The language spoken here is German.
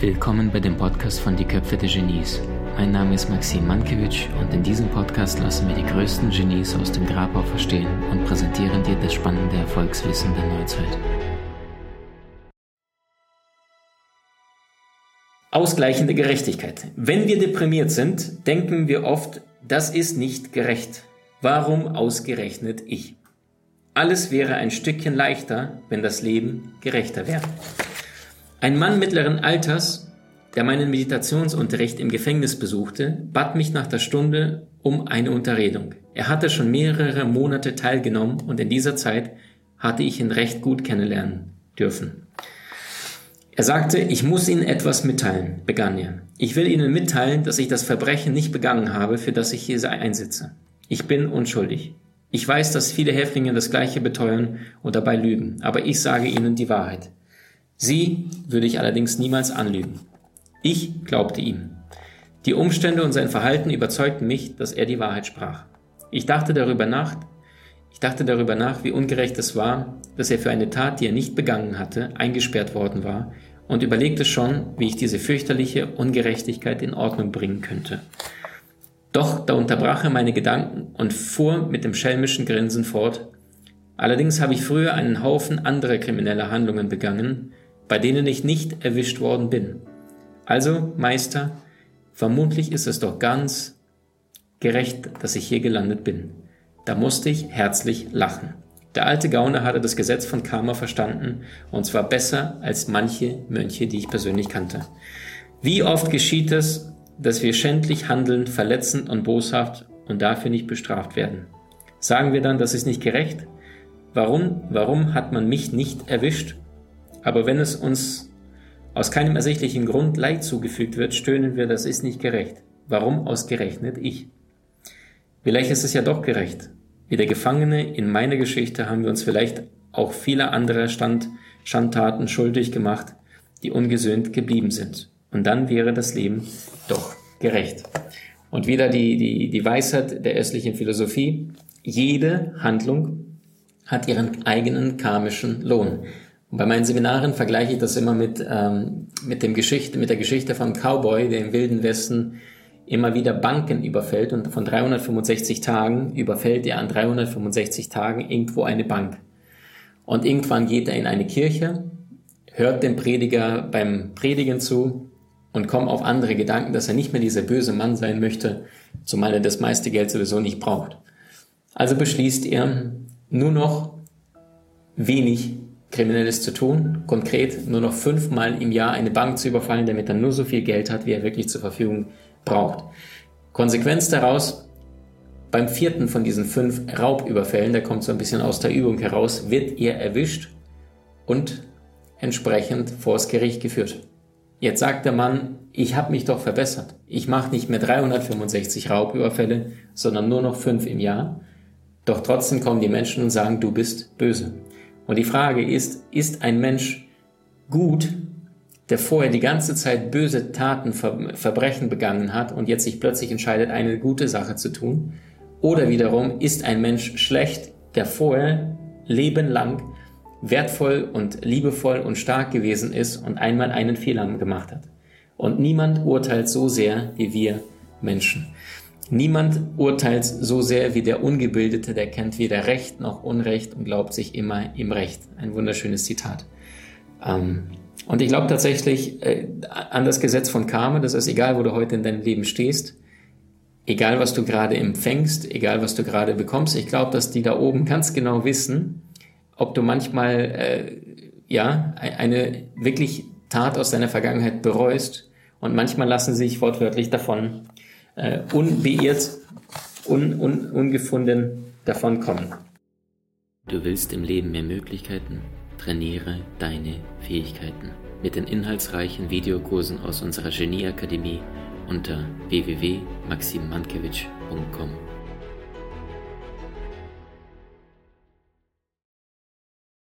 Willkommen bei dem Podcast von Die Köpfe der Genies. Mein Name ist Maxim Mankewitsch und in diesem Podcast lassen wir die größten Genies aus dem Grabau verstehen und präsentieren dir das spannende Erfolgswissen der Neuzeit. Ausgleichende Gerechtigkeit. Wenn wir deprimiert sind, denken wir oft, das ist nicht gerecht. Warum ausgerechnet ich? Alles wäre ein Stückchen leichter, wenn das Leben gerechter wäre. Ein Mann mittleren Alters, der meinen Meditationsunterricht im Gefängnis besuchte, bat mich nach der Stunde um eine Unterredung. Er hatte schon mehrere Monate teilgenommen und in dieser Zeit hatte ich ihn recht gut kennenlernen dürfen. Er sagte, ich muss Ihnen etwas mitteilen, begann er. Ich will Ihnen mitteilen, dass ich das Verbrechen nicht begangen habe, für das ich hier einsitze. Ich bin unschuldig. Ich weiß, dass viele Häftlinge das Gleiche beteuern und dabei lügen, aber ich sage Ihnen die Wahrheit. Sie würde ich allerdings niemals anlügen. Ich glaubte ihm. Die Umstände und sein Verhalten überzeugten mich, dass er die Wahrheit sprach. Ich dachte darüber nach, ich dachte darüber nach, wie ungerecht es war, dass er für eine Tat, die er nicht begangen hatte, eingesperrt worden war und überlegte schon, wie ich diese fürchterliche Ungerechtigkeit in Ordnung bringen könnte. Doch da unterbrach er meine Gedanken und fuhr mit dem schelmischen Grinsen fort. Allerdings habe ich früher einen Haufen anderer krimineller Handlungen begangen, bei denen ich nicht erwischt worden bin. Also, Meister, vermutlich ist es doch ganz gerecht, dass ich hier gelandet bin. Da musste ich herzlich lachen. Der alte Gauner hatte das Gesetz von Karma verstanden, und zwar besser als manche Mönche, die ich persönlich kannte. Wie oft geschieht es, dass wir schändlich handeln, verletzend und boshaft und dafür nicht bestraft werden? Sagen wir dann, das ist nicht gerecht? Warum, warum hat man mich nicht erwischt? Aber wenn es uns aus keinem ersichtlichen Grund Leid zugefügt wird, stöhnen wir, das ist nicht gerecht. Warum ausgerechnet ich? Vielleicht ist es ja doch gerecht. Wie der Gefangene in meiner Geschichte haben wir uns vielleicht auch viele andere Stand, Schandtaten schuldig gemacht, die ungesöhnt geblieben sind. Und dann wäre das Leben doch gerecht. Und wieder die, die, die Weisheit der östlichen Philosophie. Jede Handlung hat ihren eigenen karmischen Lohn. Und bei meinen Seminaren vergleiche ich das immer mit, ähm, mit, dem Geschichte, mit der Geschichte vom Cowboy, der im Wilden Westen immer wieder Banken überfällt und von 365 Tagen überfällt er an 365 Tagen irgendwo eine Bank. Und irgendwann geht er in eine Kirche, hört dem Prediger beim Predigen zu und kommt auf andere Gedanken, dass er nicht mehr dieser böse Mann sein möchte, zumal er das meiste Geld sowieso nicht braucht. Also beschließt er, nur noch wenig Kriminelles zu tun, konkret nur noch fünfmal im Jahr eine Bank zu überfallen, damit er nur so viel Geld hat, wie er wirklich zur Verfügung braucht. Konsequenz daraus, beim vierten von diesen fünf Raubüberfällen, der kommt so ein bisschen aus der Übung heraus, wird er erwischt und entsprechend vors Gericht geführt. Jetzt sagt der Mann, ich habe mich doch verbessert. Ich mache nicht mehr 365 Raubüberfälle, sondern nur noch fünf im Jahr. Doch trotzdem kommen die Menschen und sagen, du bist böse. Und die Frage ist, ist ein Mensch gut, der vorher die ganze Zeit böse Taten, Verbrechen begangen hat und jetzt sich plötzlich entscheidet, eine gute Sache zu tun? Oder wiederum ist ein Mensch schlecht, der vorher lebenlang wertvoll und liebevoll und stark gewesen ist und einmal einen Fehler gemacht hat. Und niemand urteilt so sehr wie wir Menschen. Niemand urteilt so sehr wie der Ungebildete, der kennt weder Recht noch Unrecht und glaubt sich immer im Recht. Ein wunderschönes Zitat. Ähm, und ich glaube tatsächlich äh, an das Gesetz von Karma, das ist egal, wo du heute in deinem Leben stehst, egal was du gerade empfängst, egal was du gerade bekommst, ich glaube, dass die da oben ganz genau wissen, ob du manchmal äh, ja eine wirklich Tat aus deiner Vergangenheit bereust und manchmal lassen sie sich wortwörtlich davon äh, unbeirrt, un, un, ungefunden davon kommen. Du willst im Leben mehr Möglichkeiten? Trainiere deine Fähigkeiten mit den inhaltsreichen Videokursen aus unserer Genieakademie unter www.maximmankiewicz.com.